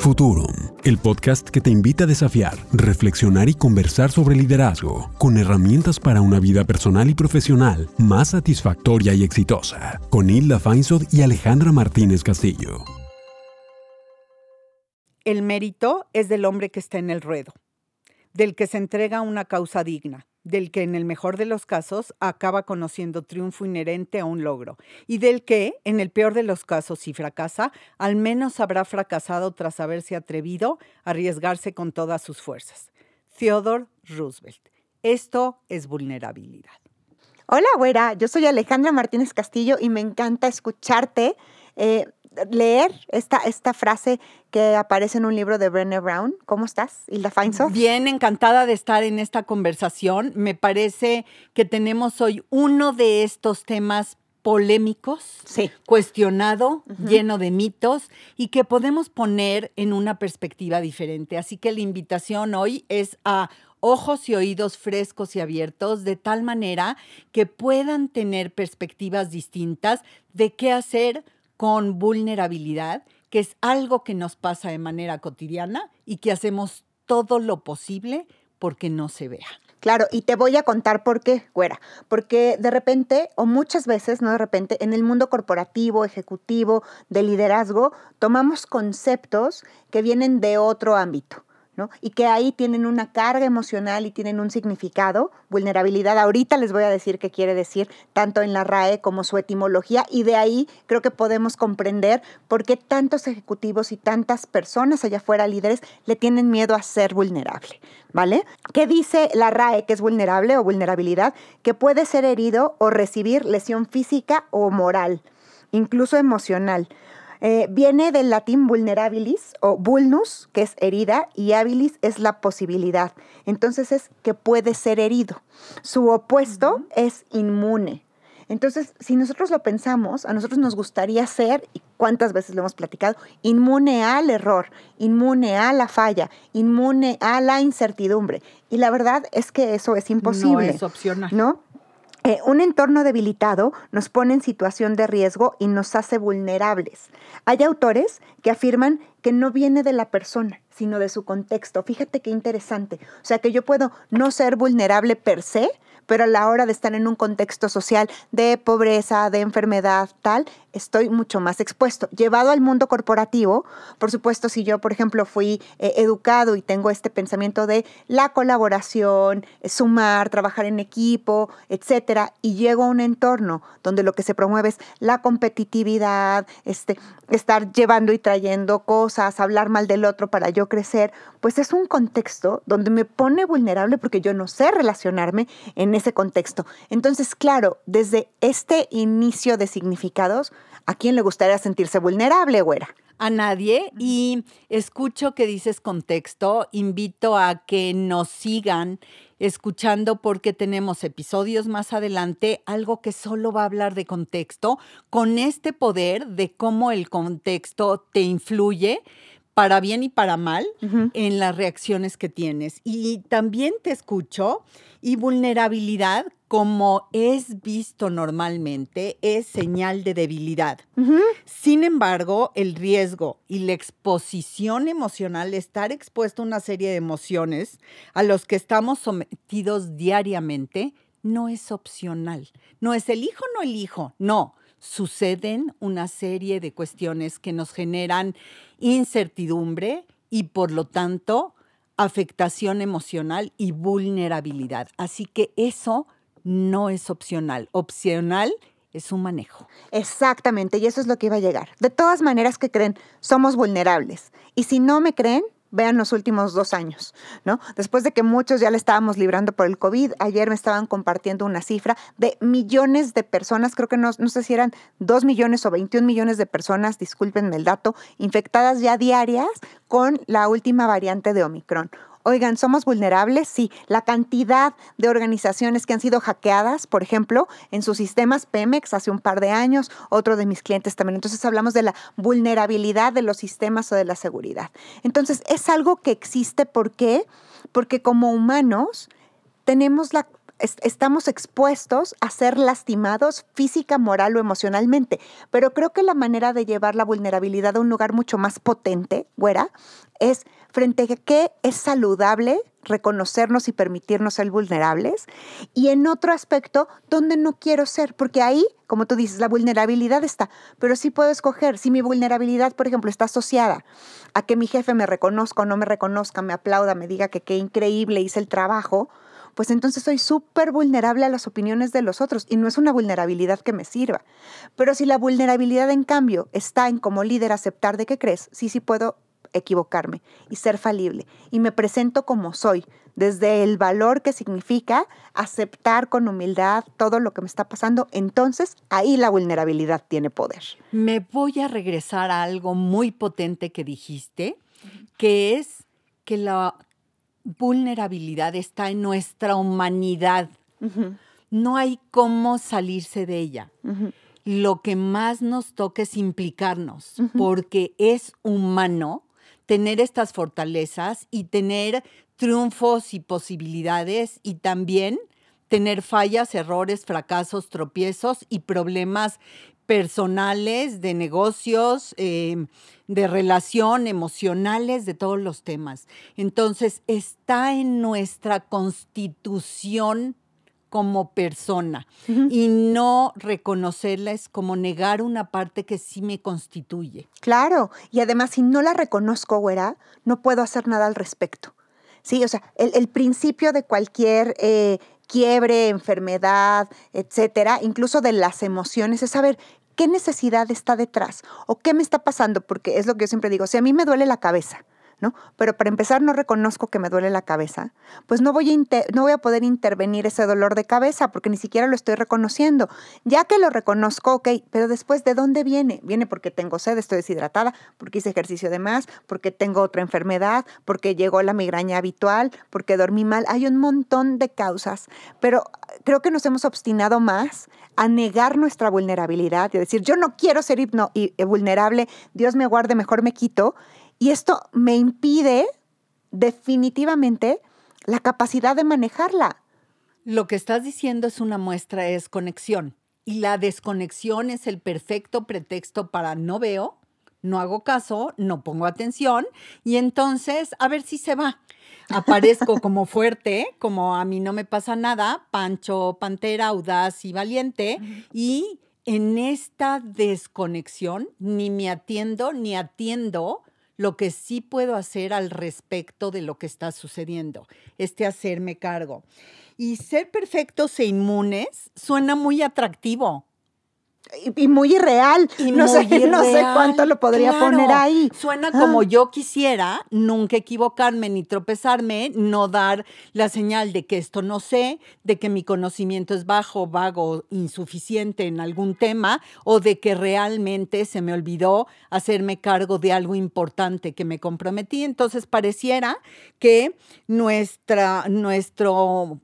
Futurum, el podcast que te invita a desafiar, reflexionar y conversar sobre liderazgo, con herramientas para una vida personal y profesional más satisfactoria y exitosa, con Hilda Feinsod y Alejandra Martínez Castillo. El mérito es del hombre que está en el ruedo, del que se entrega una causa digna, del que en el mejor de los casos acaba conociendo triunfo inherente a un logro, y del que, en el peor de los casos, si fracasa, al menos habrá fracasado tras haberse atrevido a arriesgarse con todas sus fuerzas. Theodore Roosevelt. Esto es vulnerabilidad. Hola, güera. Yo soy Alejandra Martínez Castillo y me encanta escucharte. Eh, leer esta, esta frase que aparece en un libro de Brené Brown. ¿Cómo estás, Hilda Feinsoft? Bien, encantada de estar en esta conversación. Me parece que tenemos hoy uno de estos temas polémicos, cuestionado, lleno de mitos y que podemos poner en una perspectiva diferente. Así que la invitación hoy es a ojos y oídos frescos y abiertos de tal manera que puedan tener perspectivas distintas de qué hacer con vulnerabilidad, que es algo que nos pasa de manera cotidiana y que hacemos todo lo posible porque no se vea. Claro, y te voy a contar por qué, güera. Porque de repente, o muchas veces, no de repente, en el mundo corporativo, ejecutivo, de liderazgo, tomamos conceptos que vienen de otro ámbito. Y que ahí tienen una carga emocional y tienen un significado, vulnerabilidad. Ahorita les voy a decir qué quiere decir, tanto en la RAE como su etimología, y de ahí creo que podemos comprender por qué tantos ejecutivos y tantas personas allá afuera, líderes, le tienen miedo a ser vulnerable, ¿vale? ¿Qué dice la RAE que es vulnerable o vulnerabilidad? Que puede ser herido o recibir lesión física o moral, incluso emocional eh, viene del latín vulnerabilis o vulnus, que es herida, y habilis es la posibilidad. Entonces es que puede ser herido. Su opuesto es inmune. Entonces, si nosotros lo pensamos, a nosotros nos gustaría ser, y cuántas veces lo hemos platicado, inmune al error, inmune a la falla, inmune a la incertidumbre. Y la verdad es que eso es imposible. No es opcional. ¿No? Eh, un entorno debilitado nos pone en situación de riesgo y nos hace vulnerables. Hay autores que afirman que no viene de la persona, sino de su contexto. Fíjate qué interesante. O sea, que yo puedo no ser vulnerable per se, pero a la hora de estar en un contexto social de pobreza, de enfermedad, tal, estoy mucho más expuesto. Llevado al mundo corporativo, por supuesto, si yo, por ejemplo, fui eh, educado y tengo este pensamiento de la colaboración, eh, sumar, trabajar en equipo, etcétera, y llego a un entorno donde lo que se promueve es la competitividad, este, estar llevando y trayendo cosas, hablar mal del otro para yo crecer, pues es un contexto donde me pone vulnerable porque yo no sé relacionarme en ese contexto. Entonces, claro, desde este inicio de significados, ¿A quién le gustaría sentirse vulnerable, güera? A nadie. Y escucho que dices contexto. Invito a que nos sigan escuchando porque tenemos episodios más adelante, algo que solo va a hablar de contexto, con este poder de cómo el contexto te influye para bien y para mal en las reacciones que tienes. Y también te escucho y vulnerabilidad, como es visto normalmente, es señal de debilidad. Sin embargo, el riesgo y la exposición emocional, estar expuesto a una serie de emociones a los que estamos sometidos diariamente, no es opcional. No es elijo no elijo, no suceden una serie de cuestiones que nos generan incertidumbre y por lo tanto afectación emocional y vulnerabilidad. Así que eso no es opcional. Opcional es un manejo. Exactamente, y eso es lo que iba a llegar. De todas maneras que creen, somos vulnerables. Y si no me creen, vean los últimos dos años, ¿no? Después de que muchos ya le estábamos librando por el COVID, ayer me estaban compartiendo una cifra de millones de personas, creo que no, sé si eran dos millones o 21 millones de personas, discúlpenme el dato, infectadas ya diarias con la última variante de Omicron. Oigan, ¿somos vulnerables? Sí. La cantidad de organizaciones que han sido hackeadas, por ejemplo, en sus sistemas Pemex hace un par de años, otro de mis clientes también. Entonces hablamos de la vulnerabilidad de los sistemas o de la seguridad. Entonces es algo que existe. ¿Por qué? Porque como humanos tenemos la estamos expuestos a ser lastimados física, moral o emocionalmente. Pero creo que la manera de llevar la vulnerabilidad a un lugar mucho más potente, güera, es frente a qué es saludable reconocernos y permitirnos ser vulnerables. Y en otro aspecto, donde no quiero ser, porque ahí, como tú dices, la vulnerabilidad está, pero sí puedo escoger. Si mi vulnerabilidad, por ejemplo, está asociada a que mi jefe me reconozca o no me reconozca, me aplauda, me diga que qué increíble hice el trabajo, pues entonces soy súper vulnerable a las opiniones de los otros y no es una vulnerabilidad que me sirva. Pero si la vulnerabilidad, en cambio, está en como líder aceptar de qué crees, sí, sí puedo equivocarme y ser falible. Y me presento como soy, desde el valor que significa aceptar con humildad todo lo que me está pasando. Entonces ahí la vulnerabilidad tiene poder. Me voy a regresar a algo muy potente que dijiste, que es que la vulnerabilidad está en nuestra humanidad. No hay cómo salirse de ella. Lo que más nos toca es implicarnos, porque es humano tener estas fortalezas y tener triunfos y posibilidades y también tener fallas, errores, fracasos, tropiezos y problemas personales, de negocios, em, de relación, emocionales, de todos los temas. Entonces, está en nuestra constitución como persona y no reconocerla es como negar una parte que sí me constituye. Claro, y además si no la reconozco, güera, no puedo hacer nada al respecto. Sí, o sea, el, principio de cualquier eh, quiebre, enfermedad, etcétera, incluso de las emociones, es saber qué necesidad está detrás o qué me está pasando, porque es lo que yo siempre digo, si a mí me duele la cabeza, Pero para empezar no reconozco que me duele la cabeza, pues no voy, a no voy a poder intervenir ese dolor de cabeza porque ni siquiera lo estoy reconociendo. Ya que lo reconozco, ok, pero después, ¿de dónde viene? Viene porque tengo sed, estoy deshidratada, porque hice ejercicio de más, porque tengo otra enfermedad, porque llegó la migraña habitual, porque dormí mal. Hay un montón de causas, pero creo que nos hemos obstinado más a negar nuestra vulnerabilidad y a decir, yo no quiero ser hipno y vulnerable, Dios me guarde, mejor me quito. Y esto me impide definitivamente la capacidad de manejarla. Lo que estás diciendo es una muestra de desconexión. Y la desconexión es el perfecto pretexto para no veo, no hago caso, no pongo atención y entonces a ver si se va. Aparezco como fuerte, como a mí no me pasa nada, pancho, pantera, audaz y valiente y en esta desconexión ni me atiendo ni atiendo lo que sí puedo hacer al respecto de lo que está sucediendo, este hacerme cargo. Y ser perfectos e inmunes suena muy atractivo y, muy irreal. Y no, sé, no sé cuánto lo podría poner ahí. Suena ah. como yo quisiera, nunca equivocarme ni tropezarme, no dar la señal de que esto no sé, de que mi conocimiento es bajo, vago, insuficiente en algún tema o de que realmente se me olvidó hacerme cargo de algo importante que me comprometí. Entonces pareciera que nuestra, nuestro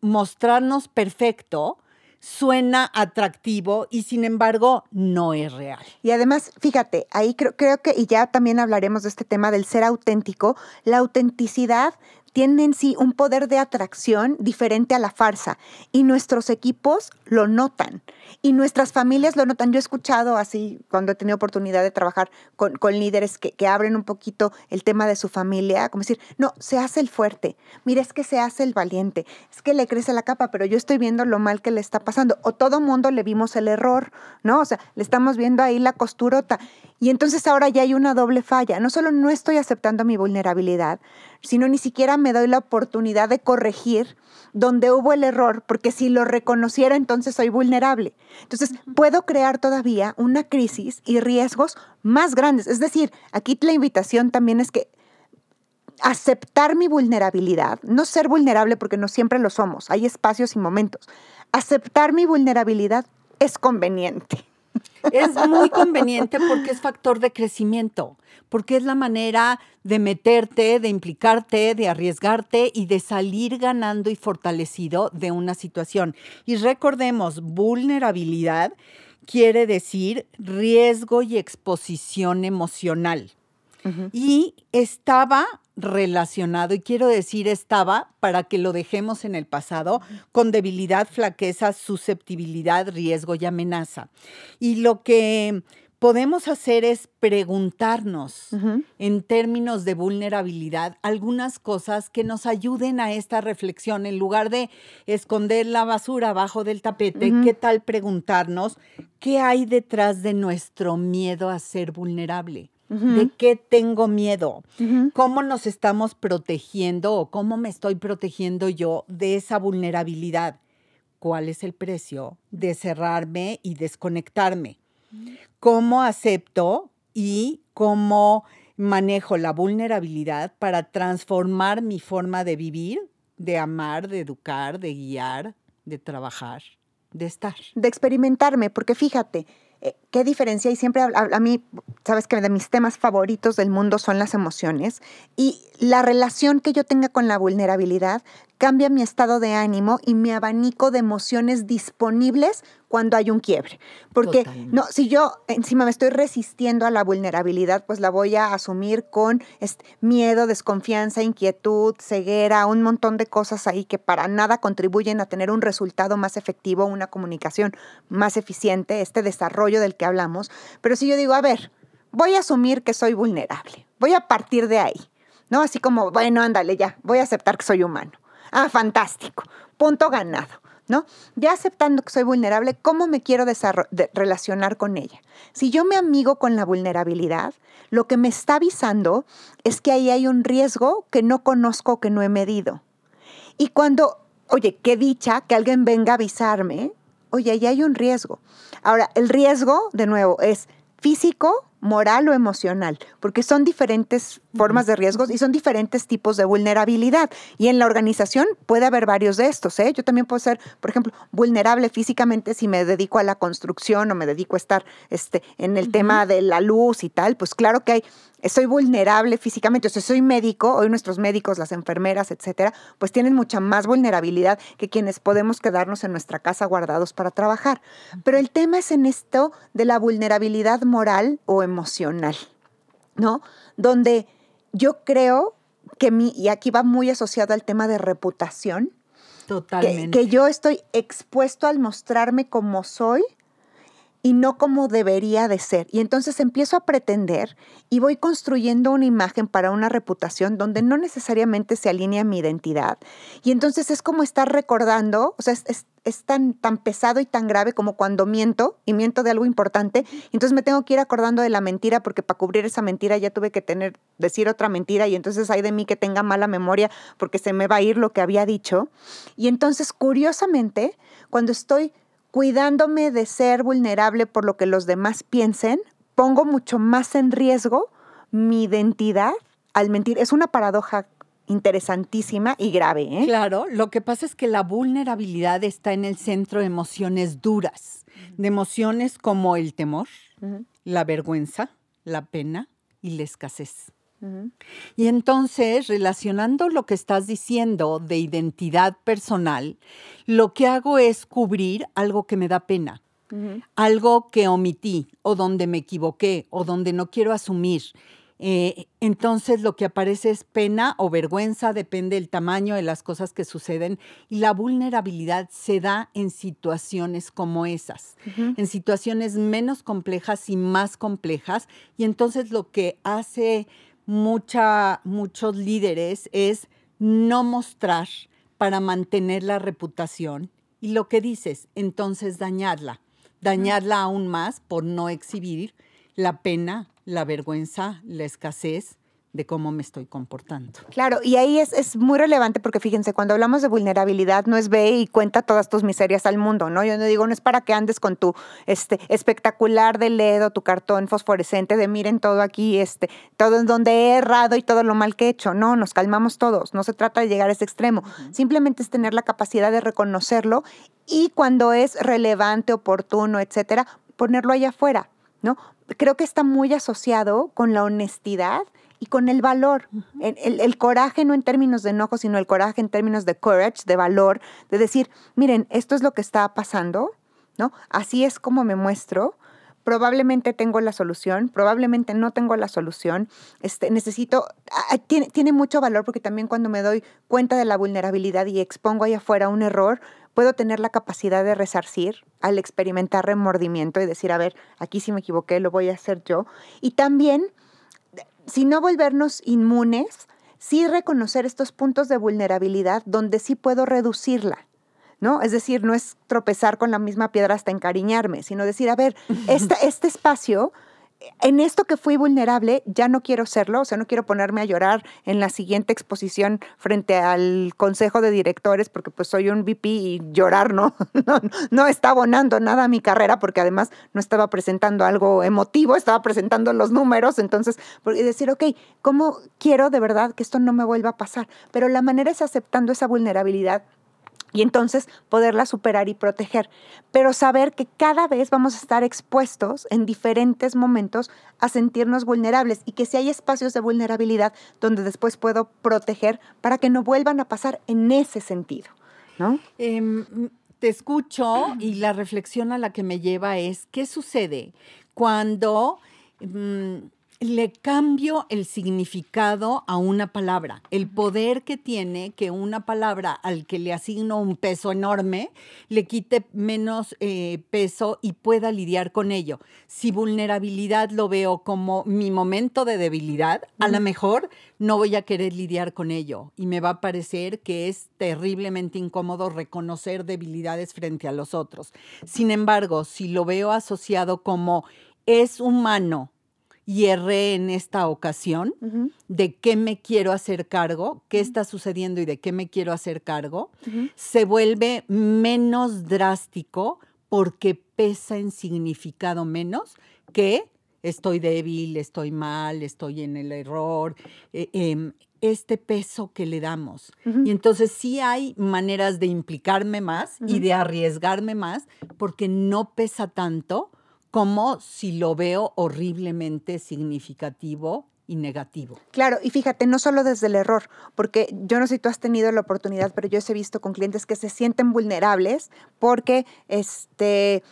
mostrarnos perfecto suena atractivo y sin embargo no es real. Y además, fíjate, ahí creo, creo que, y ya también hablaremos de este tema del ser auténtico, la autenticidad tiene en sí un poder de atracción diferente a la farsa y nuestros equipos lo notan y nuestras familias lo notan. Yo he escuchado así cuando he tenido oportunidad de trabajar con, líderes que, que, abren un poquito el tema de su familia, como decir, no, se hace el fuerte, mira, es que se hace el valiente, es que le crece la capa, pero yo estoy viendo lo mal que le está pasando o todo mundo le vimos el error, ¿no? O sea, le estamos viendo ahí la costurota y entonces ahora ya hay una doble falla. No solo no estoy aceptando mi vulnerabilidad, sino ni siquiera me doy la oportunidad de corregir donde hubo el error, porque si lo reconociera entonces soy vulnerable. Entonces puedo crear todavía una crisis y riesgos más grandes. Es decir, aquí la invitación también es que aceptar mi vulnerabilidad, no ser vulnerable porque no siempre lo somos, hay espacios y momentos. Aceptar mi vulnerabilidad es conveniente. Es muy conveniente porque es factor de crecimiento, porque es la manera de meterte, de implicarte, de arriesgarte y de salir ganando y fortalecido de una situación. Y recordemos, vulnerabilidad quiere decir riesgo y exposición emocional. Y estaba relacionado, y quiero decir estaba para que lo dejemos en el pasado, con debilidad, flaqueza, susceptibilidad, riesgo y amenaza. Y lo que podemos hacer es preguntarnos en términos de vulnerabilidad algunas cosas que nos ayuden a esta reflexión. En lugar de esconder la basura abajo del tapete, ¿qué tal preguntarnos qué hay detrás de nuestro miedo a ser vulnerable? ¿De qué tengo miedo? ¿Cómo nos estamos protegiendo o cómo me estoy protegiendo yo de esa vulnerabilidad? ¿Cuál es el precio de cerrarme y desconectarme? cómo acepto y cómo manejo la vulnerabilidad para transformar mi forma de vivir, de amar, de educar, de guiar, de trabajar, de estar. De experimentarme, porque fíjate, ¿qué diferencia? Y siempre a, a, mí, sabes que de mis temas favoritos del mundo son las emociones y la relación que yo tenga con la vulnerabilidad cambia mi estado de ánimo y mi abanico de emociones disponibles cuando hay un quiebre. Porque no, si yo encima me estoy resistiendo a la vulnerabilidad, pues la voy a asumir con este, miedo, desconfianza, inquietud, ceguera, un montón de cosas ahí que para nada contribuyen a tener un resultado más efectivo, una comunicación más eficiente, este desarrollo del que hablamos. Pero si yo digo, a ver, voy a asumir que soy vulnerable, voy a partir de ahí, ¿no? Así como, bueno, ándale, ya, voy a aceptar que soy humano. Ah, fantástico. Punto ganado. ¿No? Ya aceptando que soy vulnerable, ¿cómo me quiero relacionar con ella? Si yo me amigo con la vulnerabilidad, lo que me está avisando es que ahí hay un riesgo que no conozco, que no he medido. Y cuando, oye, qué dicha que alguien venga a avisarme, oye, ahí hay un riesgo. Ahora, el riesgo, de nuevo, es físico, moral o emocional, porque son diferentes formas de riesgos y son diferentes tipos de vulnerabilidad. Y en la organización puede haber varios de estos. ¿eh? Yo también puedo ser, por ejemplo, vulnerable físicamente si me dedico a la construcción o me dedico a estar este, en el tema de la luz y tal. Pues claro que hay soy vulnerable físicamente, o sea, soy médico, hoy nuestros médicos, las enfermeras, etcétera, pues tienen mucha más vulnerabilidad que quienes podemos quedarnos en nuestra casa guardados para trabajar. Pero el tema es en esto de la vulnerabilidad moral o emocional, ¿no? Donde yo creo que mi, y aquí va muy asociado al tema de reputación, Totalmente. que yo estoy expuesto al mostrarme como soy y no como debería de ser. Y entonces empiezo a pretender y voy construyendo una imagen para una reputación donde no necesariamente se alinea mi identidad. Y entonces es como estar recordando, o sea, es, tan, tan pesado y tan grave como cuando miento y miento de algo importante. entonces me tengo que ir acordando de la mentira porque para cubrir esa mentira ya tuve que tener, decir otra mentira y entonces hay de mí que tenga mala memoria porque se me va a ir lo que había dicho. Y entonces, curiosamente, cuando estoy cuidándome de ser vulnerable por lo que los demás piensen, pongo mucho más en riesgo mi identidad al mentir. Es una paradoja interesantísima y grave. ¿eh? Claro, lo que pasa es que la vulnerabilidad está en el centro de emociones duras, de emociones como el temor, la vergüenza, la pena y la escasez. Y entonces, relacionando lo que estás diciendo de identidad personal, lo que hago es cubrir algo que me da pena, algo que omití o donde me equivoqué o donde no quiero asumir. Eh, entonces lo que aparece es pena o vergüenza, depende del tamaño de las cosas que suceden y la vulnerabilidad se da en situaciones como esas, en situaciones menos complejas y más complejas y entonces lo que hace mucha, muchos líderes es no mostrar para mantener la reputación y lo que dices, entonces dañarla, dañarla aún más por no exhibir la pena, la vergüenza, la escasez de cómo me estoy comportando. Claro, y ahí es, es, muy relevante porque fíjense, cuando hablamos de vulnerabilidad no es ve y cuenta todas tus miserias al mundo, ¿no? Yo no digo, no es para que andes con tu este, espectacular de LED tu cartón fosforescente de miren todo aquí, este, todo en donde he errado y todo lo mal que he hecho. No, nos calmamos todos, no se trata de llegar a ese extremo, simplemente es tener la capacidad de reconocerlo y cuando es relevante, oportuno, etcétera, ponerlo allá afuera, ¿no? Creo que está muy asociado con la honestidad y con el valor. el, coraje no en términos de enojo, sino el coraje en términos de courage, de valor, de decir, miren, esto es lo que está pasando, ¿no? Así es como me muestro, probablemente tengo la solución, probablemente no tengo la solución, este, necesito, tiene, tiene mucho valor porque también cuando me doy cuenta de la vulnerabilidad y expongo ahí afuera un error, puedo tener la capacidad de resarcir al experimentar remordimiento y decir, a ver, aquí sí me equivoqué, lo voy a hacer yo. Y también, si no volvernos inmunes, sí reconocer estos puntos de vulnerabilidad donde sí puedo reducirla. ¿No? Es decir, no es tropezar con la misma piedra hasta encariñarme, sino decir, a ver, este espacio en esto que fui vulnerable, ya no quiero serlo, o sea, no quiero ponerme a llorar en la siguiente exposición frente al consejo de directores, porque pues soy un VP y llorar no, no, no está abonando nada a mi carrera, porque además no estaba presentando algo emotivo, estaba presentando los números, entonces, y decir, ok, ¿cómo quiero de verdad que esto no me vuelva a pasar? Pero la manera es aceptando esa vulnerabilidad y entonces poderla superar y proteger. Pero saber que cada vez vamos a estar expuestos en diferentes momentos a sentirnos vulnerables y que si hay espacios de vulnerabilidad donde después puedo proteger para que no vuelvan a pasar en ese sentido, ¿no? Em, te escucho y la reflexión a la que me lleva es, ¿qué sucede cuando... Mm, le cambio el significado a una palabra, el poder que tiene que una palabra al que le asigno un peso enorme le quite menos eh, peso y pueda lidiar con ello. Si vulnerabilidad lo veo como mi momento de debilidad, a lo mejor no voy a querer lidiar con ello y me va a parecer que es terriblemente incómodo reconocer debilidades frente a los otros. Sin embargo, si lo veo asociado como es humano, y erré en esta ocasión, de qué me quiero hacer cargo, qué está sucediendo y de qué me quiero hacer cargo, se vuelve menos drástico porque pesa en significado menos que estoy débil, estoy mal, estoy en el error, eh, em, este peso que le damos. Y entonces sí hay maneras de implicarme más y de arriesgarme más porque no pesa tanto como si lo veo horriblemente significativo y negativo. Claro, y fíjate, no solo desde el error, porque yo no sé si tú has tenido la oportunidad, pero yo he visto con clientes que se sienten vulnerables porque este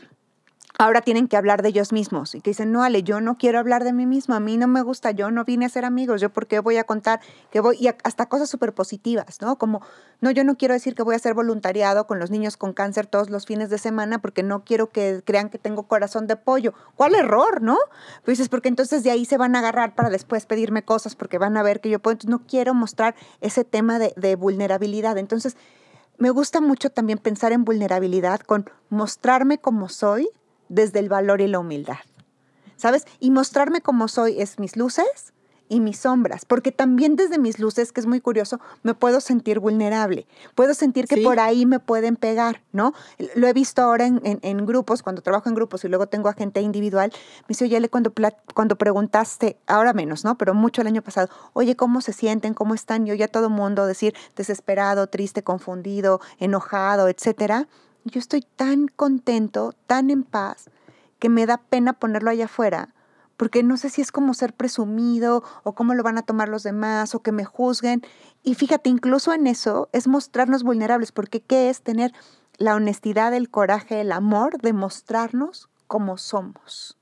ahora tienen que hablar de ellos mismos y que dicen, no, Ale, yo no quiero hablar de mí mismo, a mí no me gusta, yo no vine a ser amigos, yo por qué voy a contar que voy, y hasta cosas súper positivas, ¿no? Como, no, yo no quiero decir que voy a hacer voluntariado con los niños con cáncer todos los fines de semana porque no quiero que crean que tengo corazón de pollo. ¿Cuál error, no? Pues dices, porque entonces de ahí se van a agarrar para después pedirme cosas porque van a ver que yo puedo, entonces no quiero mostrar ese tema de, de vulnerabilidad. Entonces, me gusta mucho también pensar en vulnerabilidad con mostrarme como soy, desde el valor y la humildad. ¿Sabes? Y mostrarme como soy es mis luces y mis sombras, porque también desde mis luces, que es muy curioso, me puedo sentir vulnerable, puedo sentir que por ahí me pueden pegar, ¿no? Lo he visto ahora en, grupos, cuando trabajo en grupos y luego tengo a gente individual, me dice, oye, cuando, cuando preguntaste, ahora menos, ¿no? Pero mucho el año pasado, oye, ¿cómo se sienten? ¿Cómo están? Yo ya todo mundo decir desesperado, triste, confundido, enojado, etcétera yo estoy tan contento, tan en paz, que me da pena ponerlo allá afuera, porque no sé si es como ser presumido o cómo lo van a tomar los demás o que me juzguen. Y fíjate, incluso en eso es mostrarnos vulnerables, porque ¿qué es tener la honestidad, el coraje, el amor de mostrarnos como somos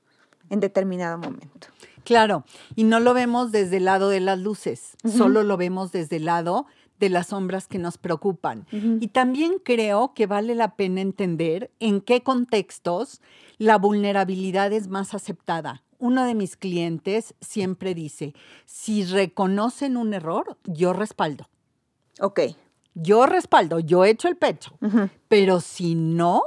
en determinado momento? Claro, y no lo vemos desde el lado de las luces, solo lo vemos desde el lado de las sombras que nos preocupan. Y también creo que vale la pena entender en qué contextos la vulnerabilidad es más aceptada. Uno de mis clientes siempre dice, si reconocen un error, yo respaldo. Ok. Yo respaldo, yo echo el pecho. Pero si no,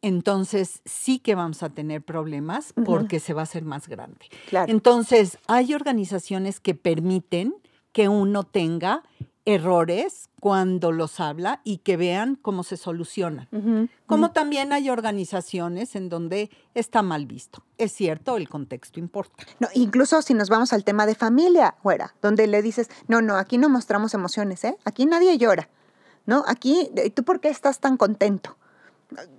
entonces sí que vamos a tener problemas porque se va a hacer más grande. Entonces, hay organizaciones que permiten que uno tenga errores cuando los habla y que vean cómo se solucionan. Como también hay organizaciones en donde está mal visto. Es cierto, el contexto importa. No, incluso si nos vamos al tema de familia, fuera, donde le dices, no, no, aquí no mostramos emociones, ¿eh? Aquí nadie llora, ¿no? Aquí, ¿tú por qué estás tan contento?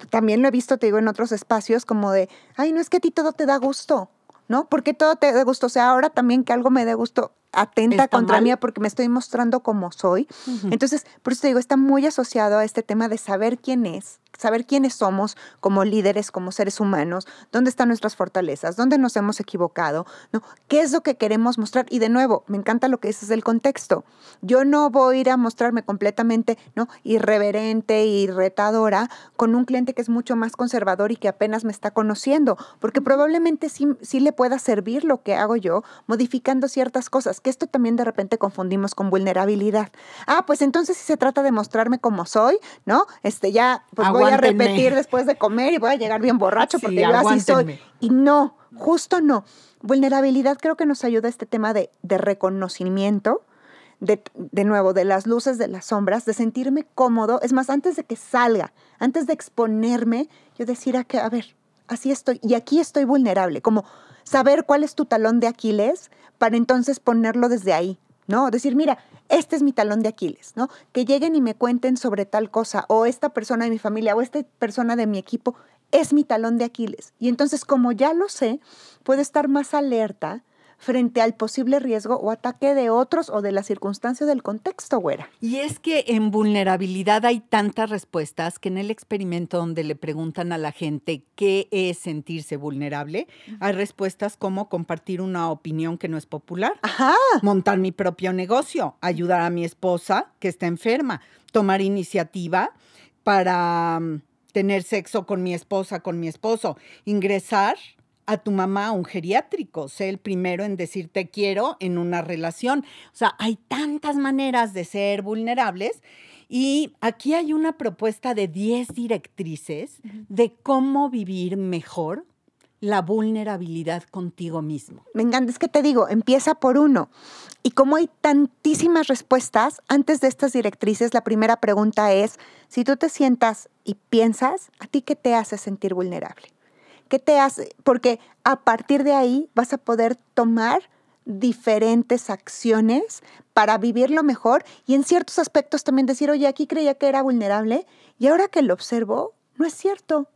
También lo he visto, te digo, en otros espacios como de, ay, no es que a ti todo te da gusto, ¿no? Porque todo te da gusto. O sea, ahora también que algo me dé gusto, atenta ¿Está contra mal? mí porque me estoy mostrando como soy. Entonces, por eso te digo, está muy asociado a este tema de saber quién es, saber quiénes somos como líderes, como seres humanos, dónde están nuestras fortalezas, dónde nos hemos equivocado, ¿no? ¿Qué es lo que queremos mostrar? Y de nuevo, me encanta lo que dices del contexto. Yo no voy a ir a mostrarme completamente, ¿no? Irreverente y retadora con un cliente que es mucho más conservador y que apenas me está conociendo, porque probablemente sí, sí le pueda servir lo que hago yo, modificando ciertas cosas, que esto también de repente confundimos con vulnerabilidad. Ah, pues entonces si se trata de mostrarme como soy, ¿no? Este ya, pues voy a repetir después de comer y voy a llegar bien borracho Sí, porque yo así soy. Y no, justo no. Vulnerabilidad creo que nos ayuda este tema de, de reconocimiento, de, de nuevo, de las luces, de las sombras, de sentirme cómodo. Es más, antes de que salga, antes de exponerme, yo decir a, que, a ver, así estoy. Y aquí estoy vulnerable, como saber cuál es tu talón de Aquiles para entonces ponerlo desde ahí. ¿no? Decir, mira, este es mi talón de Aquiles, ¿no? Que lleguen y me cuenten sobre tal cosa, o esta persona de mi familia, o esta persona de mi equipo, es mi talón de Aquiles. Y entonces, como ya lo sé, puedo estar más alerta frente al posible riesgo o ataque de otros o de las circunstancias del contexto, güera. Y es que en vulnerabilidad hay tantas respuestas que en el experimento donde le preguntan a la gente qué es sentirse vulnerable, hay respuestas como compartir una opinión que no es popular, Ajá. montar mi propio negocio, ayudar a mi esposa que está enferma, tomar iniciativa para mm, tener sexo con mi esposa, con mi esposo, ingresar a tu mamá a un geriátrico, sé el primero en decir te quiero en una relación. O sea, hay tantas maneras de ser vulnerables y aquí hay una propuesta de 10 directrices de cómo vivir mejor la vulnerabilidad contigo mismo. Me encanta, es que te digo, empieza por uno. Y como hay tantísimas respuestas, antes de estas directrices, la primera pregunta es, si tú te sientas y piensas, ¿a ti qué te hace sentir vulnerable? ¿Qué te hace? Porque a partir de ahí vas a poder tomar diferentes acciones para vivirlo mejor y en ciertos aspectos también decir, oye, aquí creía que era vulnerable y ahora que lo observo, no es cierto.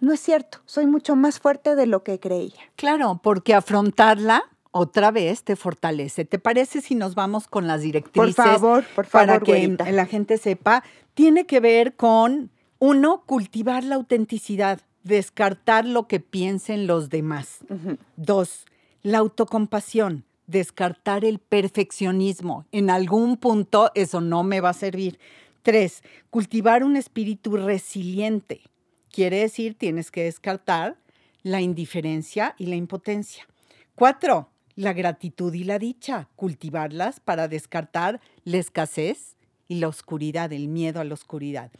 No es cierto, soy mucho más fuerte de lo que creía. Claro, porque afrontarla otra vez te fortalece. ¿Te parece si nos vamos con las directrices? favor, por favor, Para que güerita. la gente sepa, tiene que ver con, uno, cultivar la autenticidad, descartar lo que piensen los demás. Dos, la autocompasión, descartar el perfeccionismo. En algún punto eso no me va a servir. Tres, cultivar un espíritu resiliente. Quiere decir, tienes que descartar la indiferencia y la impotencia. Cuatro, la gratitud y la dicha, cultivarlas para descartar la escasez y la oscuridad, el miedo a la oscuridad.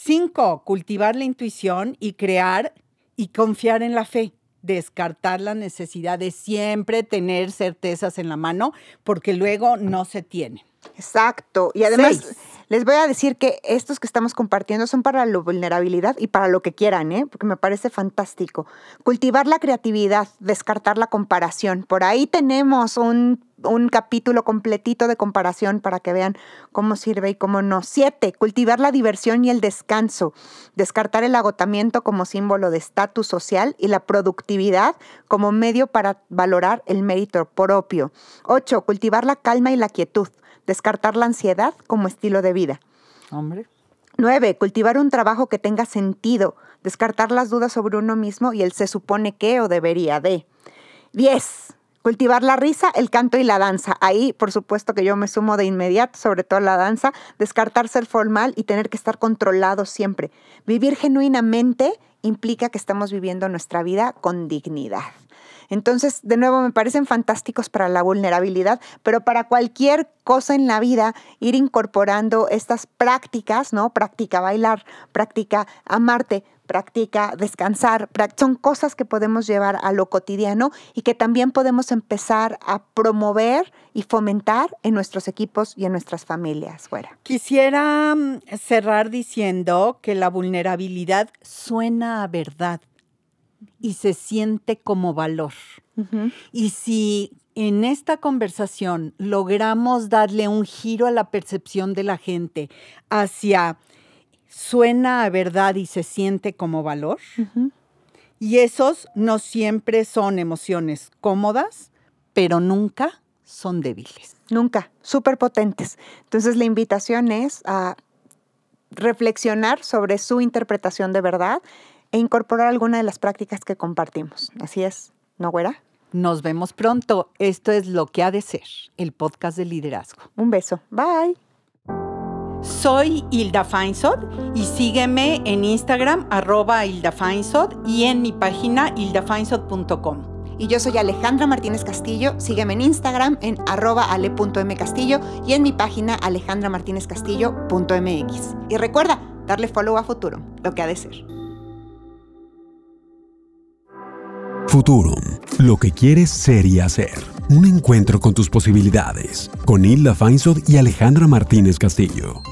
Cinco, cultivar la intuición y crear y confiar en la fe. Descartar la necesidad de siempre tener certezas en la mano porque luego no se tienen. Exacto. Y además, Seis. les voy a decir que estos que estamos compartiendo son para la vulnerabilidad y para lo que quieran, ¿eh? porque me parece fantástico. Cultivar la creatividad, descartar la comparación. Por ahí tenemos un, un capítulo completito de comparación para que vean cómo sirve y cómo no. Siete, cultivar la diversión y el descanso. Descartar el agotamiento como símbolo de estatus social y la productividad como medio para valorar el mérito propio. Ocho, cultivar la calma y la quietud descartar la ansiedad como estilo de vida. Hombre. 9. Cultivar un trabajo que tenga sentido, descartar las dudas sobre uno mismo y el se supone que o debería de. 10. Cultivar la risa, el canto y la danza. Ahí, por supuesto que yo me sumo de inmediato, sobre todo la danza, descartar ser formal y tener que estar controlado siempre. Vivir genuinamente implica que estamos viviendo nuestra vida con dignidad. Entonces, de nuevo, me parecen fantásticos para la vulnerabilidad, pero para cualquier cosa en la vida, ir incorporando estas prácticas, ¿no? Práctica bailar, práctica amarte, práctica descansar, son cosas que podemos llevar a lo cotidiano y que también podemos empezar a promover y fomentar en nuestros equipos y en nuestras familias. Fuera. Quisiera mm, cerrar diciendo que la vulnerabilidad suena a verdad y se siente como valor. Y si en esta conversación logramos darle un giro a la percepción de la gente hacia suena a verdad y se siente como valor, y esos no siempre son emociones cómodas, pero nunca son débiles. Nunca, súper potentes. Entonces la invitación es a reflexionar sobre su interpretación de verdad e incorporar alguna de las prácticas que compartimos. Así es, ¿no, güera? Nos vemos pronto. Esto es Lo que ha de ser, el podcast de liderazgo. Un beso. Bye. Soy Hilda Feinsod y sígueme en Instagram arroba Hilda Feinsod y en mi página hildafeinsod.com. Y yo soy Alejandra Martínez Castillo. Sígueme en Instagram en arroba ale.mcastillo y en mi página alejandramartinezcastillo.mx. Y recuerda, darle follow a Futurum, lo que ha de ser. Futurum, lo que quieres ser y hacer. Un encuentro con tus posibilidades. Con Hilda Feinsod y Alejandra Martínez Castillo.